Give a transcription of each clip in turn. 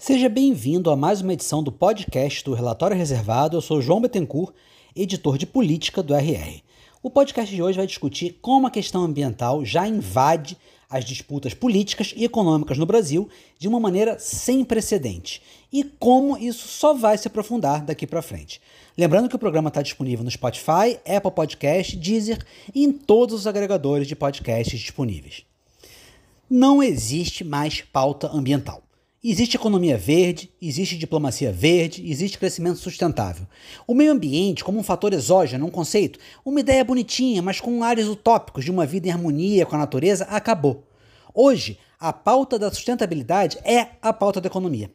Seja bem-vindo a mais uma edição do podcast do Relatório Reservado. Eu sou João Betancourt, editor de política do RR. O podcast de hoje vai discutir como a questão ambiental já invade as disputas políticas e econômicas no Brasil de uma maneira sem precedente e como isso só vai se aprofundar daqui para frente. Lembrando que o programa está disponível no Spotify, Apple Podcast, Deezer e em todos os agregadores de podcasts disponíveis. Não existe mais pauta ambiental. Existe economia verde, existe diplomacia verde, existe crescimento sustentável. O meio ambiente, como um fator exógeno, um conceito, uma ideia bonitinha, mas com ares utópicos de uma vida em harmonia com a natureza, acabou. Hoje, a pauta da sustentabilidade é a pauta da economia.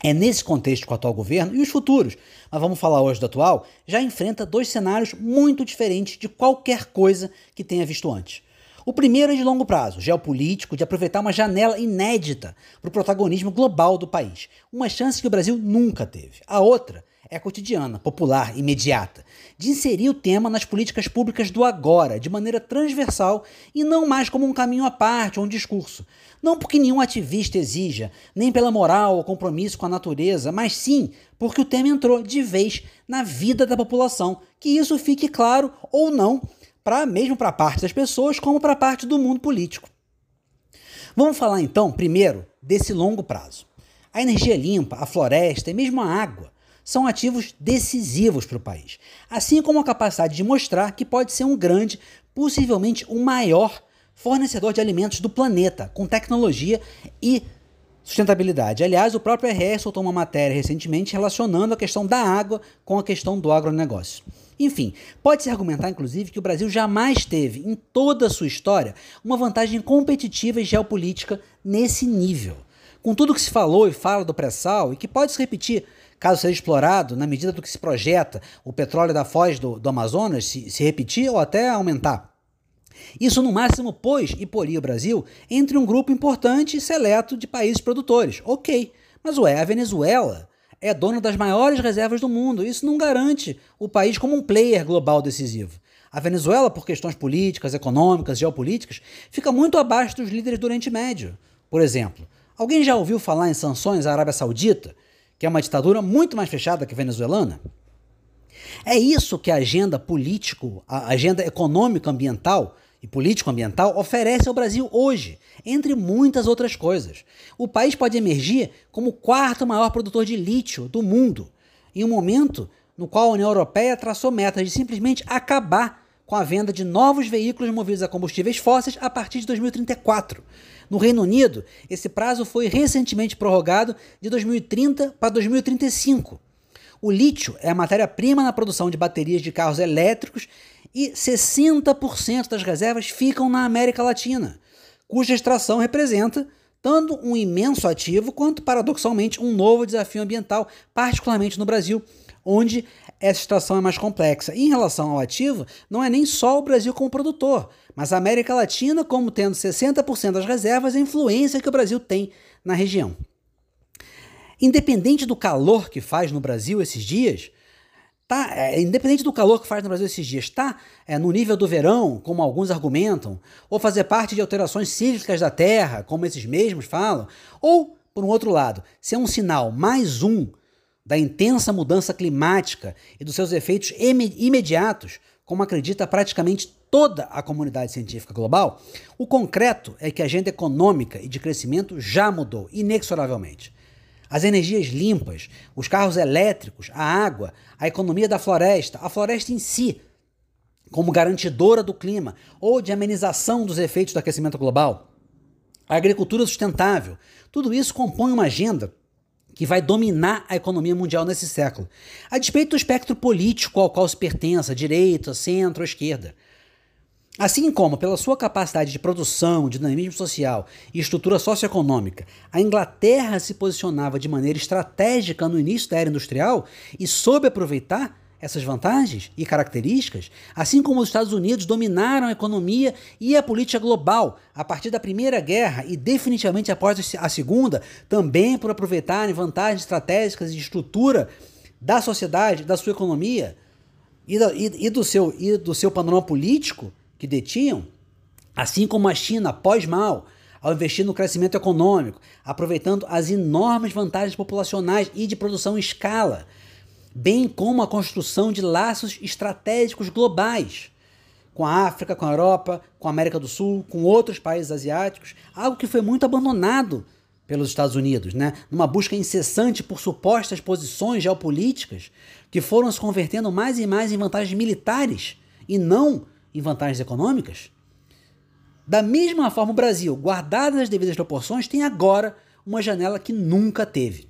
É nesse contexto que o atual governo e os futuros, mas vamos falar hoje do atual, já enfrenta dois cenários muito diferentes de qualquer coisa que tenha visto antes. O primeiro é de longo prazo, geopolítico, de aproveitar uma janela inédita para o protagonismo global do país, uma chance que o Brasil nunca teve. A outra é cotidiana, popular, imediata, de inserir o tema nas políticas públicas do agora, de maneira transversal e não mais como um caminho à parte ou um discurso. Não porque nenhum ativista exija, nem pela moral ou compromisso com a natureza, mas sim porque o tema entrou de vez na vida da população. Que isso fique claro ou não para mesmo para parte das pessoas como para parte do mundo político. Vamos falar então, primeiro, desse longo prazo. A energia limpa, a floresta e mesmo a água são ativos decisivos para o país, assim como a capacidade de mostrar que pode ser um grande, possivelmente o maior fornecedor de alimentos do planeta, com tecnologia e sustentabilidade. Aliás, o próprio RS soltou uma matéria recentemente relacionando a questão da água com a questão do agronegócio. Enfim, pode-se argumentar, inclusive, que o Brasil jamais teve, em toda a sua história, uma vantagem competitiva e geopolítica nesse nível. Com tudo que se falou e fala do pré-sal, e que pode se repetir caso seja explorado, na medida do que se projeta o petróleo da foz do, do Amazonas se, se repetir ou até aumentar. Isso, no máximo, pôs e poria o Brasil entre um grupo importante e seleto de países produtores. Ok, mas ué, a Venezuela é dona das maiores reservas do mundo. Isso não garante o país como um player global decisivo. A Venezuela, por questões políticas, econômicas, geopolíticas, fica muito abaixo dos líderes do Oriente Médio. Por exemplo, alguém já ouviu falar em sanções à Arábia Saudita, que é uma ditadura muito mais fechada que a venezuelana? É isso que a agenda político, a agenda econômica ambiental e político-ambiental oferece ao Brasil hoje, entre muitas outras coisas. O país pode emergir como o quarto maior produtor de lítio do mundo, em um momento no qual a União Europeia traçou metas de simplesmente acabar com a venda de novos veículos movidos a combustíveis fósseis a partir de 2034. No Reino Unido, esse prazo foi recentemente prorrogado de 2030 para 2035. O lítio é a matéria-prima na produção de baterias de carros elétricos e 60% das reservas ficam na América Latina, cuja extração representa tanto um imenso ativo quanto, paradoxalmente, um novo desafio ambiental, particularmente no Brasil, onde essa extração é mais complexa. Em relação ao ativo, não é nem só o Brasil como produtor, mas a América Latina como tendo 60% das reservas e a influência que o Brasil tem na região. Independente do calor que faz no Brasil esses dias, Tá, é, independente do calor que faz no Brasil esses dias, está é, no nível do verão, como alguns argumentam, ou fazer parte de alterações cíclicas da Terra, como esses mesmos falam, ou, por um outro lado, ser um sinal mais um da intensa mudança climática e dos seus efeitos imediatos, como acredita praticamente toda a comunidade científica global, o concreto é que a agenda econômica e de crescimento já mudou inexoravelmente as energias limpas, os carros elétricos, a água, a economia da floresta, a floresta em si, como garantidora do clima ou de amenização dos efeitos do aquecimento global, a agricultura sustentável, tudo isso compõe uma agenda que vai dominar a economia mundial nesse século, a despeito do espectro político ao qual se pertence, direita, centro ou esquerda. Assim como pela sua capacidade de produção, dinamismo social e estrutura socioeconômica, a Inglaterra se posicionava de maneira estratégica no início da era industrial e soube aproveitar essas vantagens e características, assim como os Estados Unidos dominaram a economia e a política global a partir da Primeira Guerra e definitivamente após a Segunda, também por aproveitarem vantagens estratégicas de estrutura da sociedade, da sua economia e, e, e do, seu, e do seu panorama político que detinham, assim como a China pós-mal, ao investir no crescimento econômico, aproveitando as enormes vantagens populacionais e de produção em escala, bem como a construção de laços estratégicos globais com a África, com a Europa, com a América do Sul, com outros países asiáticos, algo que foi muito abandonado pelos Estados Unidos, né? numa busca incessante por supostas posições geopolíticas que foram se convertendo mais e mais em vantagens militares e não em vantagens econômicas. Da mesma forma, o Brasil, guardadas as devidas proporções, tem agora uma janela que nunca teve.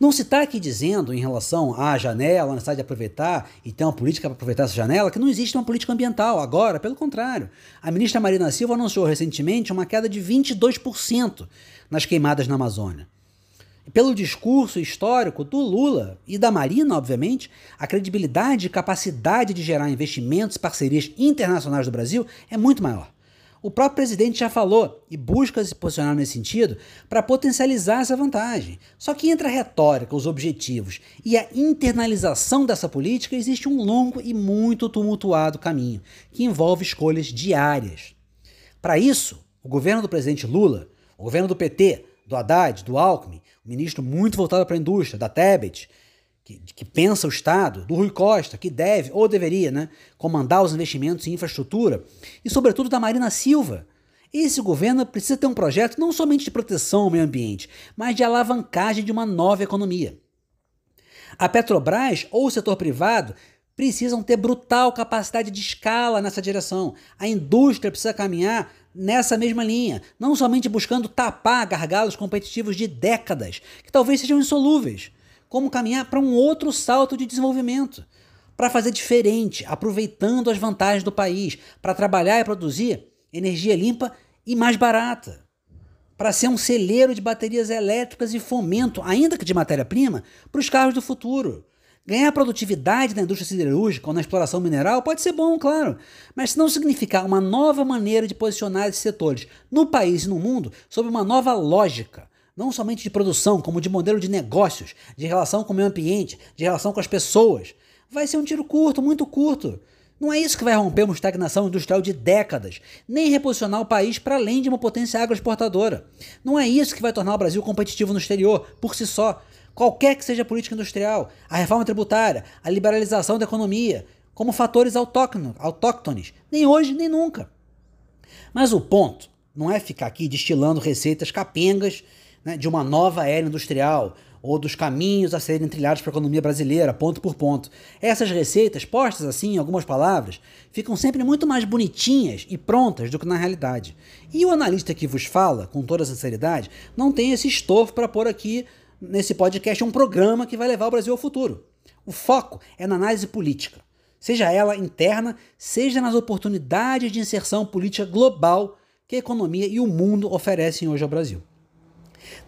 Não se está aqui dizendo, em relação à janela, a necessidade de aproveitar e ter uma política para aproveitar essa janela, que não existe uma política ambiental. Agora, pelo contrário, a ministra Marina Silva anunciou recentemente uma queda de 22% nas queimadas na Amazônia. Pelo discurso histórico do Lula e da Marina, obviamente, a credibilidade e capacidade de gerar investimentos e parcerias internacionais do Brasil é muito maior. O próprio presidente já falou e busca se posicionar nesse sentido para potencializar essa vantagem. Só que entre a retórica, os objetivos e a internalização dessa política existe um longo e muito tumultuado caminho, que envolve escolhas diárias. Para isso, o governo do presidente Lula, o governo do PT, do Haddad, do Alckmin, o ministro muito voltado para a indústria, da Tebet, que, que, pensa o Estado, do Rui Costa, que deve ou deveria né, comandar os investimentos em infraestrutura, e sobretudo da Marina Silva. Esse governo precisa ter um projeto não somente de proteção ao meio ambiente, mas de alavancagem de uma nova economia. A Petrobras ou o setor privado precisam ter brutal capacidade de escala nessa direção. A indústria precisa caminhar nessa mesma linha, não somente buscando tapar gargalos competitivos de décadas, que talvez sejam insolúveis como caminhar para um outro salto de desenvolvimento, para fazer diferente, aproveitando as vantagens do país, para trabalhar e produzir energia limpa e mais barata, para ser um celeiro de baterias elétricas e fomento, ainda que de matéria-prima, para os carros do futuro. Ganhar produtividade na indústria siderúrgica ou na exploração mineral pode ser bom, claro, mas se não significar uma nova maneira de posicionar esses setores no país e no mundo sob uma nova lógica, não somente de produção, como de modelo de negócios, de relação com o meio ambiente, de relação com as pessoas. Vai ser um tiro curto, muito curto. Não é isso que vai romper uma estagnação industrial de décadas, nem reposicionar o país para além de uma potência agroexportadora. Não é isso que vai tornar o Brasil competitivo no exterior, por si só. Qualquer que seja a política industrial, a reforma tributária, a liberalização da economia, como fatores autóctones, nem hoje nem nunca. Mas o ponto não é ficar aqui destilando receitas capengas né, de uma nova era industrial ou dos caminhos a serem trilhados para a economia brasileira, ponto por ponto. Essas receitas, postas assim em algumas palavras, ficam sempre muito mais bonitinhas e prontas do que na realidade. E o analista que vos fala, com toda sinceridade, não tem esse estofo para pôr aqui nesse podcast um programa que vai levar o Brasil ao futuro. O foco é na análise política, seja ela interna, seja nas oportunidades de inserção política global que a economia e o mundo oferecem hoje ao Brasil.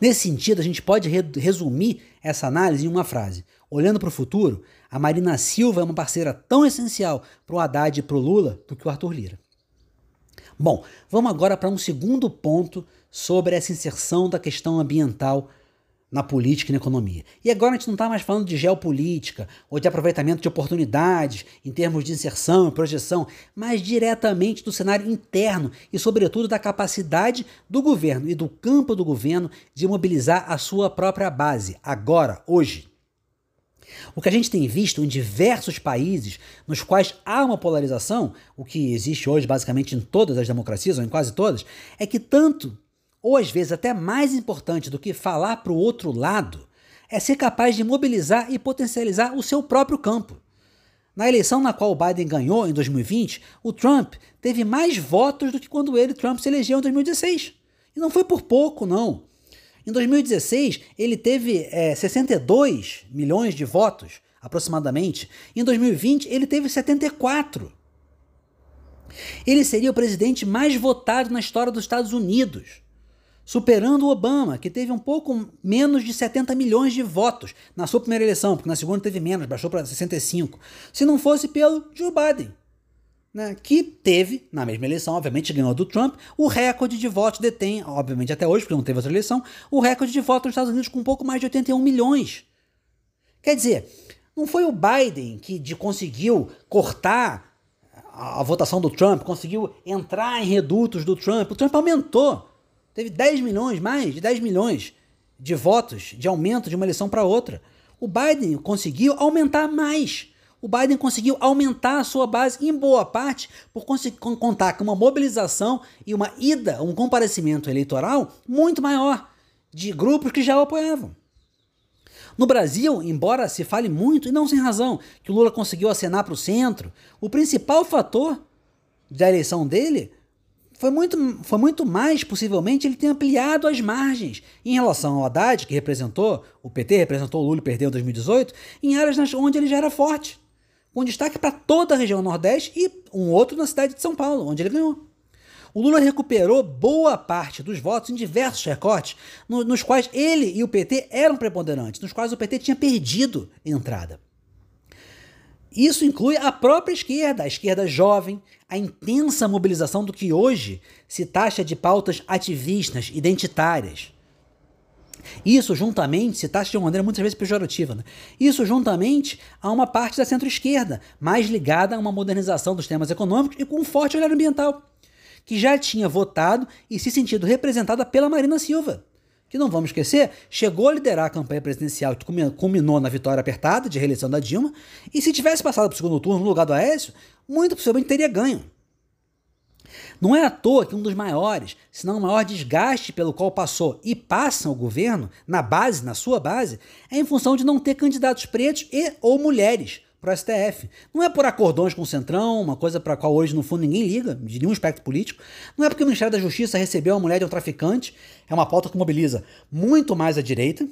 Nesse sentido, a gente pode resumir essa análise em uma frase. Olhando para o futuro, a Marina Silva é uma parceira tão essencial para o Haddad e para o Lula do que o Arthur Lira. Bom, vamos agora para um segundo ponto sobre essa inserção da questão ambiental na política e na economia. E agora a gente não está mais falando de geopolítica ou de aproveitamento de oportunidades em termos de inserção e projeção, mas diretamente do cenário interno e, sobretudo, da capacidade do governo e do campo do governo de mobilizar a sua própria base, agora, hoje. O que a gente tem visto em diversos países nos quais há uma polarização, o que existe hoje basicamente em todas as democracias, ou em quase todas, é que tanto ou às vezes até mais importante do que falar para o outro lado, é ser capaz de mobilizar e potencializar o seu próprio campo. Na eleição na qual o Biden ganhou em 2020, o Trump teve mais votos do que quando ele, Trump, se elegeu em 2016. E não foi por pouco, não. Em 2016, ele teve é, 62 milhões de votos, aproximadamente. Em 2020, ele teve 74. Ele seria o presidente mais votado na história dos Estados Unidos superando o Obama, que teve um pouco menos de 70 milhões de votos na sua primeira eleição, porque na segunda teve menos, baixou para 65. Se não fosse pelo Joe Biden, né, que teve, na mesma eleição, obviamente ganhou do Trump, o recorde de votos detém, obviamente até hoje, porque não teve outra eleição, o recorde de votos nos Estados Unidos com um pouco mais de 81 milhões. Quer dizer, não foi o Biden que de, conseguiu cortar a, a votação do Trump, conseguiu entrar em redutos do Trump. O Trump aumentou Teve 10 milhões, mais de 10 milhões de votos de aumento de uma eleição para outra. O Biden conseguiu aumentar mais. O Biden conseguiu aumentar a sua base em boa parte por contar com uma mobilização e uma ida, um comparecimento eleitoral muito maior de grupos que já o apoiavam. No Brasil, embora se fale muito, e não sem razão, que o Lula conseguiu acenar para o centro, o principal fator da eleição dele foi muito, foi muito mais, possivelmente, ele ter ampliado as margens em relação ao Haddad, que representou, o PT representou o Lula e perdeu em 2018, em áreas onde ele já era forte, com destaque para toda a região Nordeste e um outro na cidade de São Paulo, onde ele ganhou. O Lula recuperou boa parte dos votos em diversos recortes, no, nos quais ele e o PT eram preponderantes, nos quais o PT tinha perdido entrada. Isso inclui a própria esquerda, a esquerda jovem, a intensa mobilização do que hoje se taxa de pautas ativistas, identitárias. Isso juntamente, se taxa de uma maneira muitas vezes pejorativa, né? isso juntamente a uma parte da centro-esquerda, mais ligada a uma modernização dos temas econômicos e com um forte olhar ambiental que já tinha votado e se sentido representada pela Marina Silva, que não vamos esquecer, chegou a liderar a campanha presidencial que culminou na vitória apertada de reeleição da Dilma, e se tivesse passado para o segundo turno no lugar do Aécio, muito possivelmente teria ganho. Não é à toa que um dos maiores, se não o maior desgaste pelo qual passou e passa o governo, na base, na sua base, é em função de não ter candidatos pretos e ou mulheres para o STF. Não é por acordões com o Centrão, uma coisa para a qual hoje no fundo ninguém liga, de nenhum aspecto político. Não é porque o Ministério da Justiça recebeu uma mulher de um traficante, é uma pauta que mobiliza muito mais a direita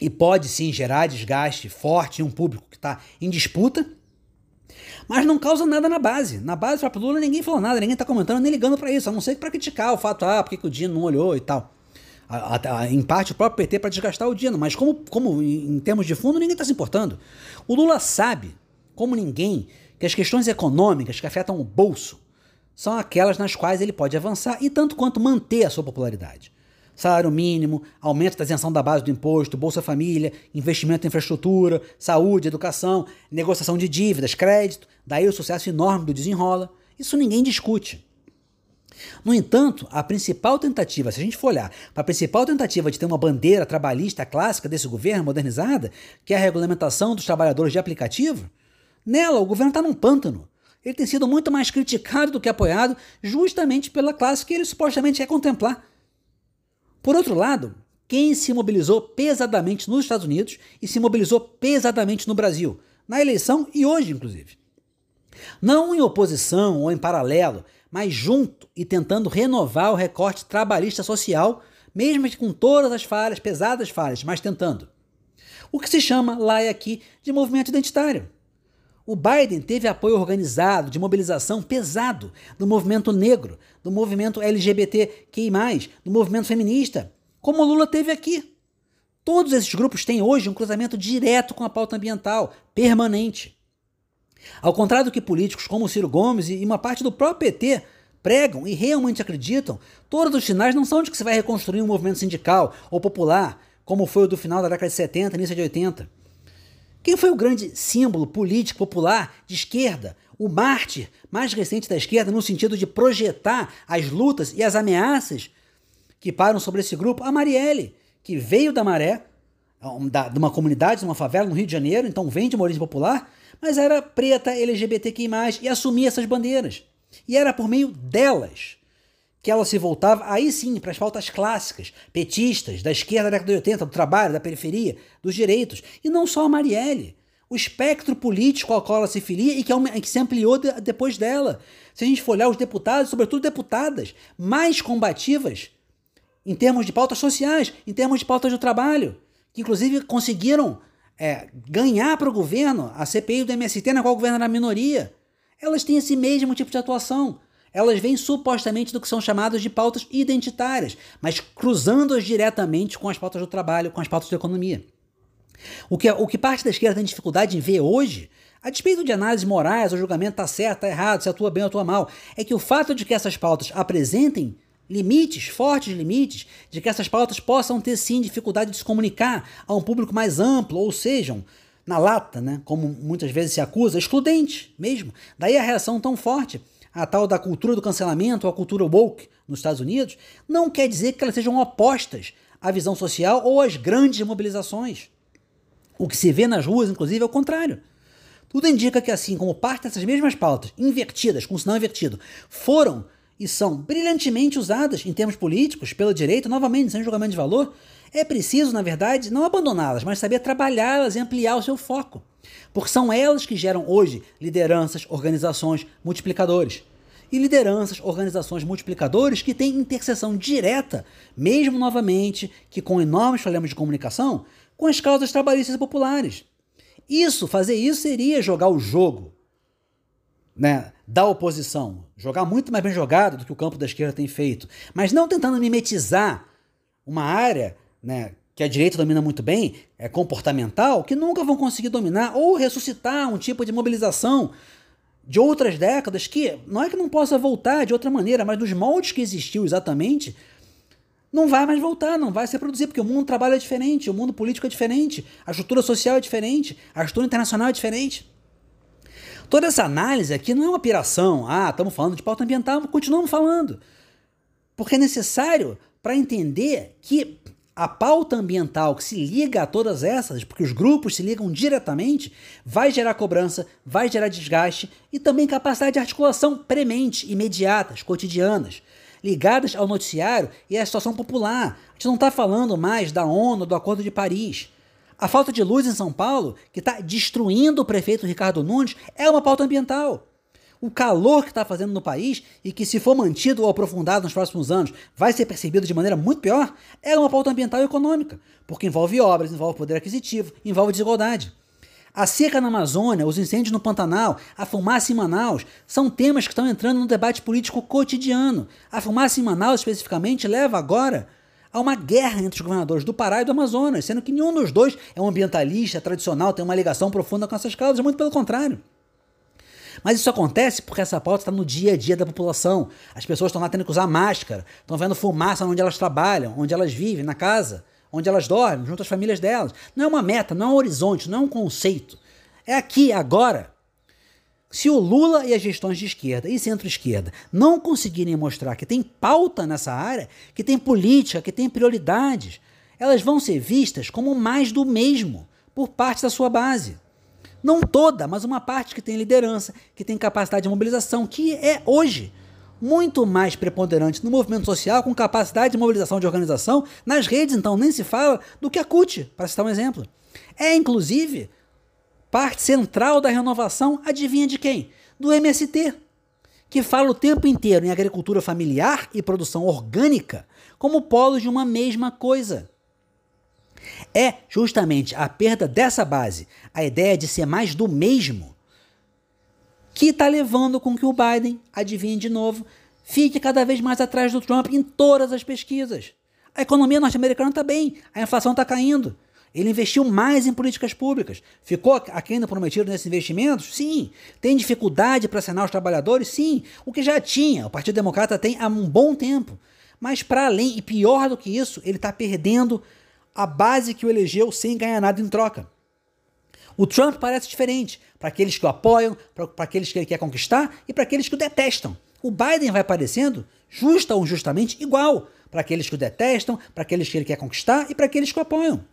e pode sim gerar desgaste forte em um público que está em disputa. Mas não causa nada na base. Na base, para Lula, ninguém falou nada, ninguém está comentando nem ligando para isso, a não ser para criticar o fato, ah, porque que o Dino não olhou e tal. A, a, em parte o próprio PT para desgastar o Dino, mas como, como em termos de fundo ninguém está se importando. O Lula sabe, como ninguém, que as questões econômicas que afetam o bolso são aquelas nas quais ele pode avançar e tanto quanto manter a sua popularidade. Salário mínimo, aumento da isenção da base do imposto, Bolsa Família, investimento em infraestrutura, saúde, educação, negociação de dívidas, crédito, daí o sucesso enorme do desenrola. Isso ninguém discute. No entanto, a principal tentativa, se a gente for olhar para a principal tentativa de ter uma bandeira trabalhista clássica desse governo modernizada, que é a regulamentação dos trabalhadores de aplicativo, nela o governo está num pântano. Ele tem sido muito mais criticado do que apoiado, justamente pela classe que ele supostamente quer contemplar. Por outro lado, quem se mobilizou pesadamente nos Estados Unidos e se mobilizou pesadamente no Brasil, na eleição e hoje, inclusive. Não em oposição ou em paralelo, mas junto e tentando renovar o recorte trabalhista social, mesmo com todas as falhas, pesadas falhas, mas tentando. O que se chama lá e aqui de movimento identitário. O Biden teve apoio organizado, de mobilização pesado do movimento negro, do movimento LGBTQI, do movimento feminista, como o Lula teve aqui. Todos esses grupos têm hoje um cruzamento direto com a pauta ambiental, permanente. Ao contrário do que políticos como Ciro Gomes e uma parte do próprio PT pregam e realmente acreditam, todos os sinais não são de que se vai reconstruir um movimento sindical ou popular, como foi o do final da década de 70, início de 80. Quem foi o grande símbolo político popular de esquerda, o mártir mais recente da esquerda, no sentido de projetar as lutas e as ameaças que param sobre esse grupo? A Marielle, que veio da Maré, de uma comunidade, de uma favela no Rio de Janeiro, então vem de uma origem popular, mas era preta, LGBTQI+, e assumia essas bandeiras. E era por meio delas que ela se voltava, aí sim, para as pautas clássicas, petistas, da esquerda da década de 80, do trabalho, da periferia, dos direitos. E não só a Marielle. O espectro político ao qual ela se filia e que, se ampliou de, depois dela. Se a gente for olhar os deputados, sobretudo deputadas, mais combativas em termos de pautas sociais, em termos de pautas do trabalho, que inclusive conseguiram é, ganhar para o governo a CPI do MST, na qual o governo era minoria, elas têm esse mesmo tipo de atuação. Elas vêm supostamente do que são chamadas de pautas identitárias, mas cruzando-as diretamente com as pautas do trabalho, com as pautas da economia. O que, o que parte da esquerda tem dificuldade em ver hoje, a despeito de análises morais, o julgamento está certo, está errado, se atua bem ou atua mal, é que o fato de que essas pautas apresentem limites, fortes limites, de que essas pautas possam ter sim dificuldade de se comunicar a um público mais amplo, ou sejam, na lata, né, como muitas vezes se acusa, excludente mesmo. Daí a reação tão forte a tal da cultura do cancelamento, ou a cultura woke nos Estados Unidos, não quer dizer que elas sejam opostas à visão social ou às grandes mobilizações. O que se vê nas ruas, inclusive, é o contrário. Tudo indica que, assim como parte dessas mesmas pautas, invertidas, com sinal invertido, foram e são brilhantemente usadas em termos políticos pela direita, novamente, sem julgamento de valor, é preciso, na verdade, não abandoná-las, mas saber trabalhá-las e ampliar o seu foco. Porque são elas que geram hoje lideranças, organizações, multiplicadores. E lideranças, organizações, multiplicadores que têm interseção direta, mesmo novamente que com enormes problemas de comunicação, com as causas trabalhistas e populares. Isso, fazer isso seria jogar o jogo né, da oposição, jogar muito mais bem jogado do que o campo da esquerda tem feito, mas não tentando mimetizar uma área né, que a direita domina muito bem, é comportamental, que nunca vão conseguir dominar ou ressuscitar um tipo de mobilização de outras décadas que não é que não possa voltar de outra maneira, mas dos moldes que existiu exatamente, não vai mais voltar, não vai se reproduzir, porque o mundo trabalha diferente, o mundo político é diferente, a estrutura social é diferente, a estrutura internacional é diferente. Toda essa análise aqui não é uma piração. Ah, estamos falando de pauta ambiental, continuamos falando. Porque é necessário para entender que a pauta ambiental que se liga a todas essas, porque os grupos se ligam diretamente, vai gerar cobrança, vai gerar desgaste e também capacidade de articulação premente, imediatas, cotidianas, ligadas ao noticiário e à situação popular. A gente não está falando mais da ONU, do Acordo de Paris. A falta de luz em São Paulo, que está destruindo o prefeito Ricardo Nunes, é uma pauta ambiental. O calor que está fazendo no país e que, se for mantido ou aprofundado nos próximos anos, vai ser percebido de maneira muito pior, é uma pauta ambiental e econômica, porque envolve obras, envolve poder aquisitivo, envolve desigualdade. A seca na Amazônia, os incêndios no Pantanal, a fumaça em Manaus são temas que estão entrando no debate político cotidiano. A fumaça em Manaus, especificamente, leva agora a uma guerra entre os governadores do Pará e do Amazonas, sendo que nenhum dos dois é um ambientalista tradicional, tem uma ligação profunda com essas causas, muito pelo contrário. Mas isso acontece porque essa pauta está no dia a dia da população. As pessoas estão lá tendo que usar máscara, estão vendo fumaça onde elas trabalham, onde elas vivem, na casa, onde elas dormem, junto às famílias delas. Não é uma meta, não é um horizonte, não é um conceito. É aqui, agora. Se o Lula e as gestões de esquerda e centro-esquerda não conseguirem mostrar que tem pauta nessa área, que tem política, que tem prioridades, elas vão ser vistas como mais do mesmo por parte da sua base. Não toda, mas uma parte que tem liderança, que tem capacidade de mobilização, que é hoje muito mais preponderante no movimento social, com capacidade de mobilização de organização, nas redes, então, nem se fala, do que a CUT, para citar um exemplo. É, inclusive, parte central da renovação, adivinha de quem? Do MST, que fala o tempo inteiro em agricultura familiar e produção orgânica como polos de uma mesma coisa. É justamente a perda dessa base, a ideia de ser mais do mesmo, que está levando com que o Biden, adivinhe de novo, fique cada vez mais atrás do Trump em todas as pesquisas. A economia norte-americana está bem, a inflação está caindo. Ele investiu mais em políticas públicas. Ficou aquém do prometido nesses investimentos? Sim. Tem dificuldade para assinar os trabalhadores? Sim. O que já tinha, o Partido Democrata tem há um bom tempo. Mas para além, e pior do que isso, ele está perdendo a base que o elegeu sem ganhar nada em troca. O Trump parece diferente para aqueles que o apoiam, para aqueles que ele quer conquistar e para aqueles que o detestam. O Biden vai parecendo, justa ou injustamente, igual para aqueles que o detestam, para aqueles que ele quer conquistar e para aqueles que o apoiam.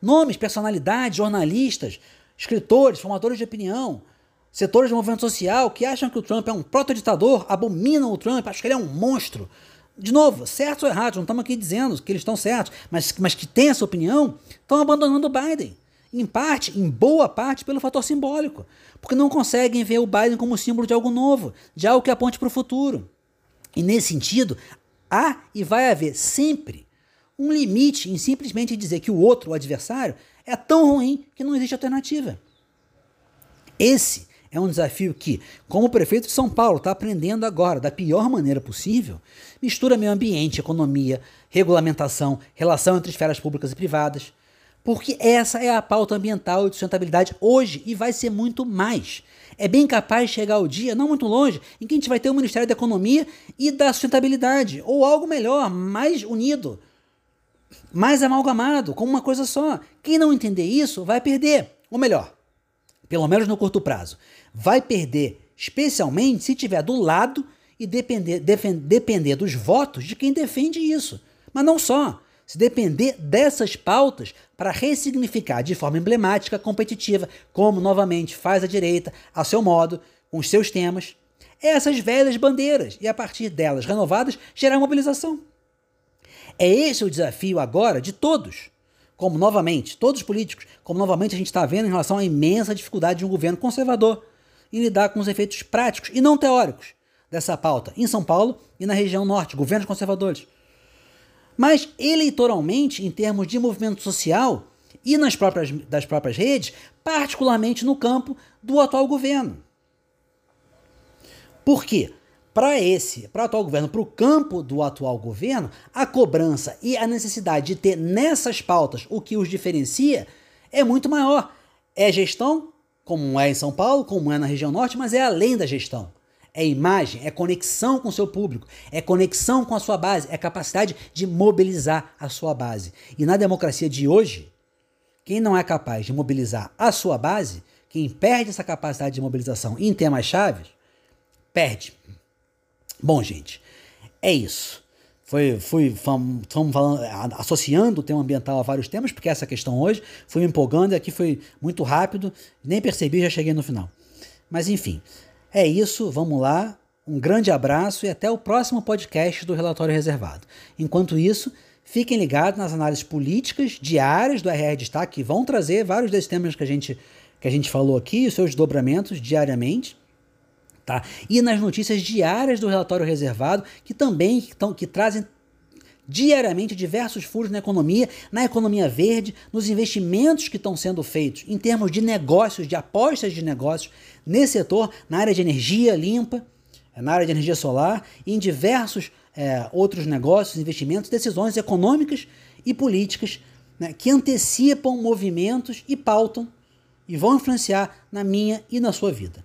Nomes, personalidades, jornalistas, escritores, formadores de opinião, setores do movimento social que acham que o Trump é um proto-ditador, abominam o Trump, acham que ele é um monstro, de novo, certos ou errados, não estamos aqui dizendo que eles estão certos, mas, mas que têm essa opinião, estão abandonando o Biden. Em parte, em boa parte, pelo fator simbólico. Porque não conseguem ver o Biden como símbolo de algo novo, de algo que aponte para o futuro. E nesse sentido, há e vai haver sempre um limite em simplesmente dizer que o outro, o adversário, é tão ruim que não existe alternativa. Esse é um desafio que, como prefeito de São Paulo está aprendendo agora da pior maneira possível, mistura meio ambiente, economia, regulamentação, relação entre esferas públicas e privadas. Porque essa é a pauta ambiental e de sustentabilidade hoje e vai ser muito mais. É bem capaz de chegar o dia, não muito longe, em que a gente vai ter o Ministério da Economia e da Sustentabilidade, ou algo melhor, mais unido, mais amalgamado, como uma coisa só. Quem não entender isso vai perder. Ou melhor, pelo menos no curto prazo, vai perder especialmente se estiver do lado e depender, defend, depender dos votos de quem defende isso. Mas não só. Se depender dessas pautas para ressignificar de forma emblemática, competitiva, como novamente faz a direita, a seu modo, com os seus temas, essas velhas bandeiras e a partir delas renovadas gerar mobilização. É esse o desafio agora de todos. Como novamente, todos os políticos, como novamente a gente está vendo em relação à imensa dificuldade de um governo conservador em lidar com os efeitos práticos e não teóricos dessa pauta em São Paulo e na região norte, governos conservadores. Mas eleitoralmente, em termos de movimento social e nas próprias, das próprias redes, particularmente no campo do atual governo. Por quê? Para esse, para o atual governo, para o campo do atual governo, a cobrança e a necessidade de ter nessas pautas o que os diferencia é muito maior. É gestão, como é em São Paulo, como é na região norte, mas é além da gestão é imagem, é conexão com o seu público, é conexão com a sua base, é capacidade de mobilizar a sua base. E na democracia de hoje, quem não é capaz de mobilizar a sua base, quem perde essa capacidade de mobilização em temas chaves, perde. Bom, gente, é isso. Foi, fui fomos falando, associando o tema ambiental a vários temas, porque essa questão hoje foi me empolgando e aqui foi muito rápido, nem percebi, já cheguei no final. Mas enfim, é isso, vamos lá. Um grande abraço e até o próximo podcast do Relatório Reservado. Enquanto isso, fiquem ligados nas análises políticas diárias do RR Destaque, que vão trazer vários desses temas que a gente, que a gente falou aqui, os seus desdobramentos diariamente. Tá? E nas notícias diárias do Relatório Reservado, que também que, tão, que trazem diariamente diversos furos na economia, na economia verde, nos investimentos que estão sendo feitos em termos de negócios, de apostas de negócios nesse setor, na área de energia limpa, na área de energia solar e em diversos é, outros negócios, investimentos, decisões econômicas e políticas né, que antecipam movimentos e pautam e vão influenciar na minha e na sua vida.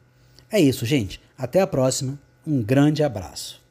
É isso, gente. Até a próxima. Um grande abraço.